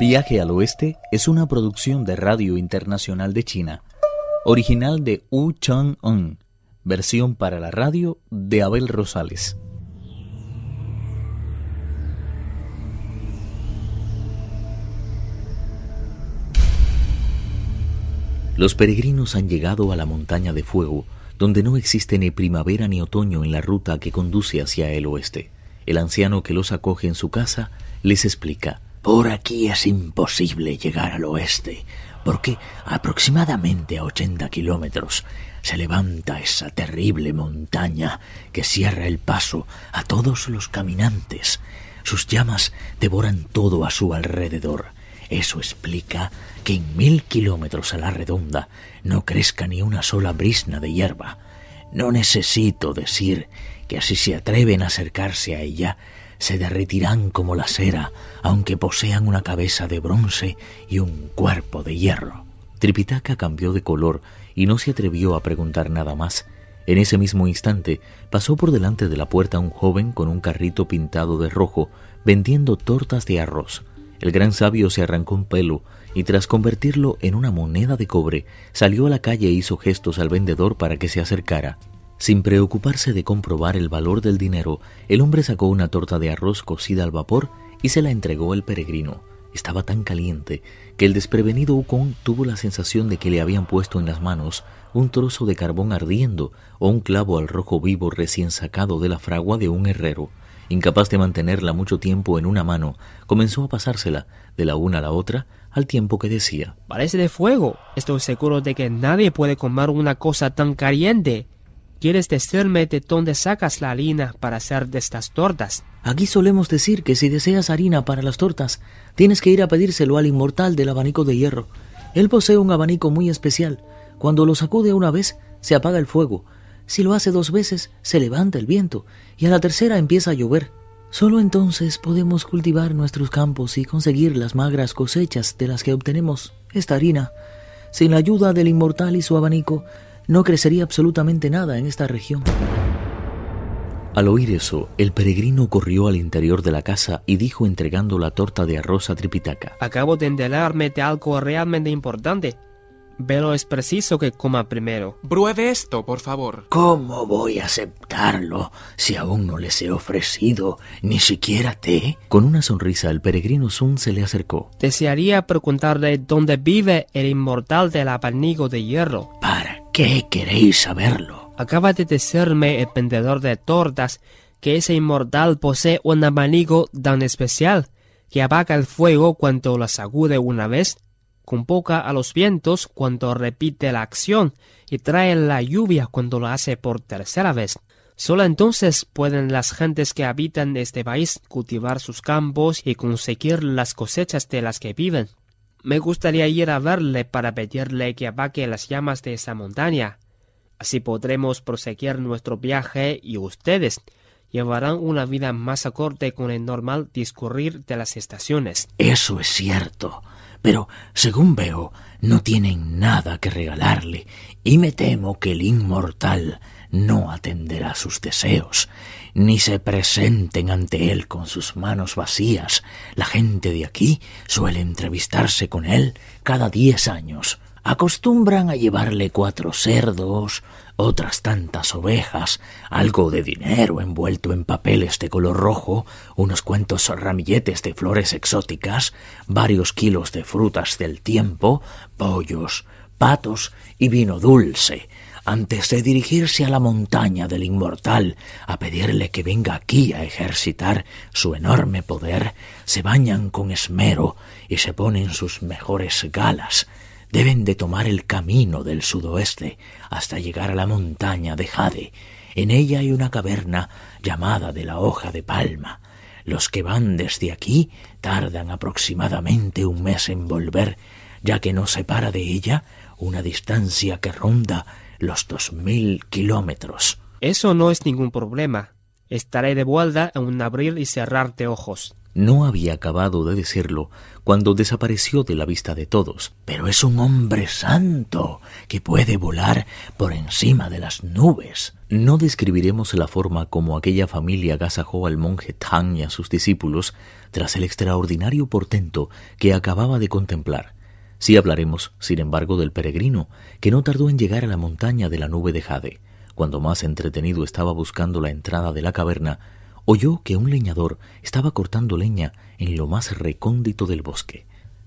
Viaje al Oeste es una producción de Radio Internacional de China, original de Wu Chang-un, versión para la radio de Abel Rosales. Los peregrinos han llegado a la montaña de fuego, donde no existe ni primavera ni otoño en la ruta que conduce hacia el oeste. El anciano que los acoge en su casa les explica. Por aquí es imposible llegar al oeste, porque aproximadamente a 80 kilómetros se levanta esa terrible montaña que cierra el paso a todos los caminantes. Sus llamas devoran todo a su alrededor. Eso explica que en mil kilómetros a la redonda no crezca ni una sola brisna de hierba. No necesito decir que si se atreven a acercarse a ella, se derretirán como la cera, aunque posean una cabeza de bronce y un cuerpo de hierro. Tripitaka cambió de color y no se atrevió a preguntar nada más. En ese mismo instante pasó por delante de la puerta un joven con un carrito pintado de rojo, vendiendo tortas de arroz. El gran sabio se arrancó un pelo y tras convertirlo en una moneda de cobre, salió a la calle e hizo gestos al vendedor para que se acercara. Sin preocuparse de comprobar el valor del dinero, el hombre sacó una torta de arroz cocida al vapor y se la entregó al peregrino. Estaba tan caliente que el desprevenido Ukon tuvo la sensación de que le habían puesto en las manos un trozo de carbón ardiendo o un clavo al rojo vivo recién sacado de la fragua de un herrero. Incapaz de mantenerla mucho tiempo en una mano, comenzó a pasársela de la una a la otra al tiempo que decía Parece de fuego. Estoy seguro de que nadie puede comer una cosa tan caliente. ¿Quieres decirme de dónde sacas la harina para hacer de estas tortas? Aquí solemos decir que si deseas harina para las tortas, tienes que ir a pedírselo al inmortal del abanico de hierro. Él posee un abanico muy especial. Cuando lo sacude una vez, se apaga el fuego, si lo hace dos veces, se levanta el viento y a la tercera empieza a llover. Solo entonces podemos cultivar nuestros campos y conseguir las magras cosechas de las que obtenemos esta harina. Sin la ayuda del inmortal y su abanico, no crecería absolutamente nada en esta región. Al oír eso, el peregrino corrió al interior de la casa y dijo entregando la torta de arroz a Tripitaka. Acabo de enterarme de algo realmente importante pero es preciso que coma primero. Pruebe esto, por favor. ¿Cómo voy a aceptarlo si aún no les he ofrecido ni siquiera té? Con una sonrisa el peregrino Sun se le acercó. Desearía preguntarle dónde vive el inmortal del abanico de hierro. ¿Para qué queréis saberlo? Acaba de decirme el vendedor de tortas que ese inmortal posee un abanico tan especial que apaga el fuego cuando lo sacude una vez convoca a los vientos cuando repite la acción y trae la lluvia cuando lo hace por tercera vez. Solo entonces pueden las gentes que habitan este país cultivar sus campos y conseguir las cosechas de las que viven. Me gustaría ir a verle para pedirle que apague las llamas de esa montaña. Así podremos proseguir nuestro viaje y ustedes llevarán una vida más acorde con el normal discurrir de las estaciones. Eso es cierto pero según veo, no tienen nada que regalarle, y me temo que el inmortal no atenderá sus deseos, ni se presenten ante él con sus manos vacías. La gente de aquí suele entrevistarse con él cada diez años. Acostumbran a llevarle cuatro cerdos, otras tantas ovejas, algo de dinero envuelto en papeles de color rojo, unos cuantos ramilletes de flores exóticas, varios kilos de frutas del tiempo, pollos, patos y vino dulce, antes de dirigirse a la montaña del inmortal a pedirle que venga aquí a ejercitar su enorme poder, se bañan con esmero y se ponen sus mejores galas, deben de tomar el camino del sudoeste hasta llegar a la montaña de Jade. En ella hay una caverna llamada de la hoja de palma. Los que van desde aquí tardan aproximadamente un mes en volver, ya que nos separa de ella una distancia que ronda los dos mil kilómetros. Eso no es ningún problema. Estaré de vuelta en un abrir y cerrar de ojos. No había acabado de decirlo cuando desapareció de la vista de todos. Pero es un hombre santo que puede volar por encima de las nubes. No describiremos la forma como aquella familia agasajó al monje Tang y a sus discípulos, tras el extraordinario portento que acababa de contemplar. Sí hablaremos, sin embargo, del peregrino, que no tardó en llegar a la montaña de la nube de Jade. Cuando más entretenido estaba buscando la entrada de la caverna, oyó que un leñador estaba cortando leña en lo más recóndito del bosque.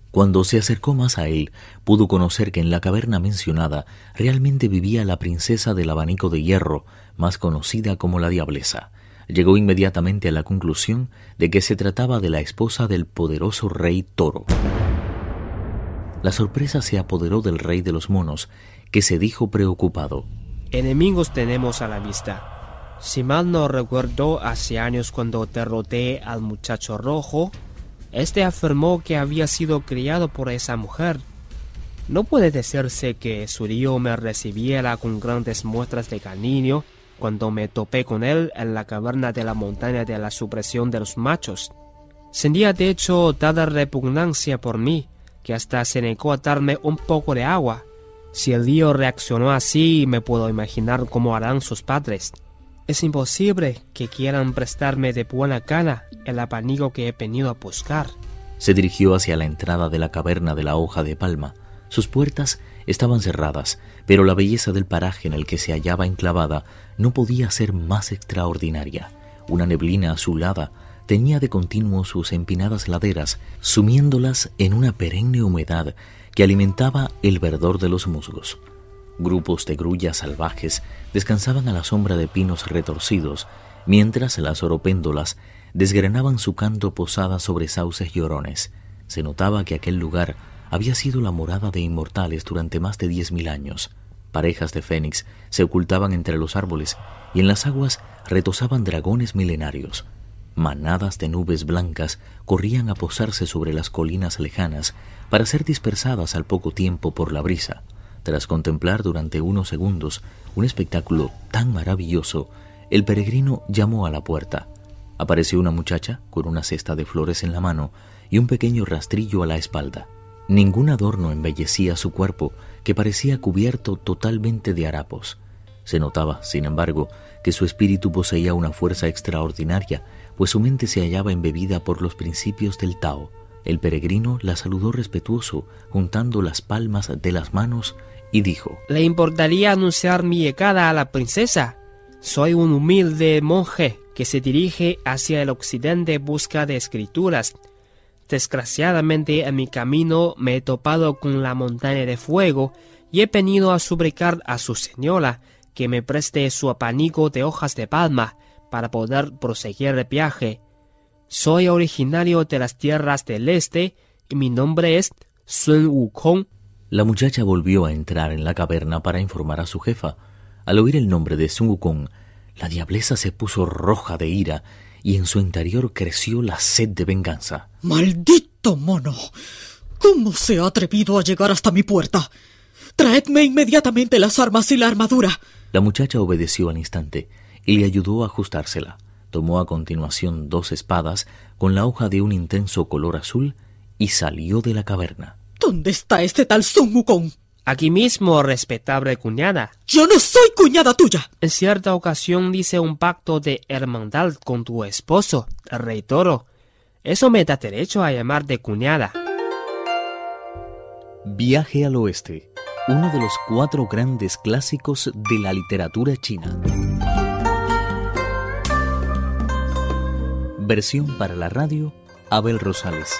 Cuando se acercó más a él, pudo conocer que en la caverna mencionada realmente vivía la princesa del abanico de hierro, más conocida como la Diablesa. Llegó inmediatamente a la conclusión de que se trataba de la esposa del poderoso rey Toro. La sorpresa se apoderó del rey de los monos, que se dijo preocupado. Enemigos tenemos a la vista. Si mal no recuerdo, hace años cuando derroté al muchacho rojo, este afirmó que había sido criado por esa mujer. No puede decirse que su río me recibiera con grandes muestras de cariño cuando me topé con él en la caverna de la montaña de la supresión de los machos. Sentía de hecho tal repugnancia por mí que hasta se negó a darme un poco de agua. Si el río reaccionó así, me puedo imaginar cómo harán sus padres. Es imposible que quieran prestarme de buena gana el abanico que he venido a buscar. Se dirigió hacia la entrada de la caverna de la hoja de palma. Sus puertas estaban cerradas, pero la belleza del paraje en el que se hallaba enclavada no podía ser más extraordinaria. Una neblina azulada tenía de continuo sus empinadas laderas, sumiéndolas en una perenne humedad que alimentaba el verdor de los musgos. Grupos de grullas salvajes descansaban a la sombra de pinos retorcidos, mientras las oropéndolas desgranaban su canto posada sobre sauces llorones. Se notaba que aquel lugar había sido la morada de inmortales durante más de diez mil años. Parejas de fénix se ocultaban entre los árboles y en las aguas retosaban dragones milenarios. Manadas de nubes blancas corrían a posarse sobre las colinas lejanas para ser dispersadas al poco tiempo por la brisa. Tras contemplar durante unos segundos un espectáculo tan maravilloso, el peregrino llamó a la puerta. Apareció una muchacha con una cesta de flores en la mano y un pequeño rastrillo a la espalda. Ningún adorno embellecía su cuerpo, que parecía cubierto totalmente de harapos. Se notaba, sin embargo, que su espíritu poseía una fuerza extraordinaria, pues su mente se hallaba embebida por los principios del Tao. El peregrino la saludó respetuoso, juntando las palmas de las manos y dijo, ¿Le importaría anunciar mi llegada a la princesa? Soy un humilde monje que se dirige hacia el occidente en busca de escrituras. Desgraciadamente en mi camino me he topado con la montaña de fuego y he venido a suplicar a su señora que me preste su apanico de hojas de palma para poder proseguir el viaje. Soy originario de las tierras del este y mi nombre es Sun Wukong. La muchacha volvió a entrar en la caverna para informar a su jefa. Al oír el nombre de Sun Wukong, la diableza se puso roja de ira y en su interior creció la sed de venganza. ¡Maldito mono! ¿Cómo se ha atrevido a llegar hasta mi puerta? Traedme inmediatamente las armas y la armadura. La muchacha obedeció al instante y le ayudó a ajustársela. Tomó a continuación dos espadas con la hoja de un intenso color azul y salió de la caverna. ¿Dónde está este tal Sun Wukong? Aquí mismo, respetable cuñada. Yo no soy cuñada tuya. En cierta ocasión hice un pacto de hermandad con tu esposo, el rey toro. Eso me da derecho a llamarte cuñada. Viaje al oeste, uno de los cuatro grandes clásicos de la literatura china. Versión para la radio, Abel Rosales.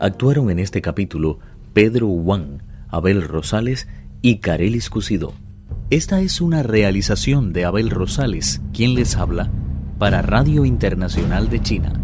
Actuaron en este capítulo Pedro Wang, Abel Rosales y Carelis Cusido. Esta es una realización de Abel Rosales, quien les habla, para Radio Internacional de China.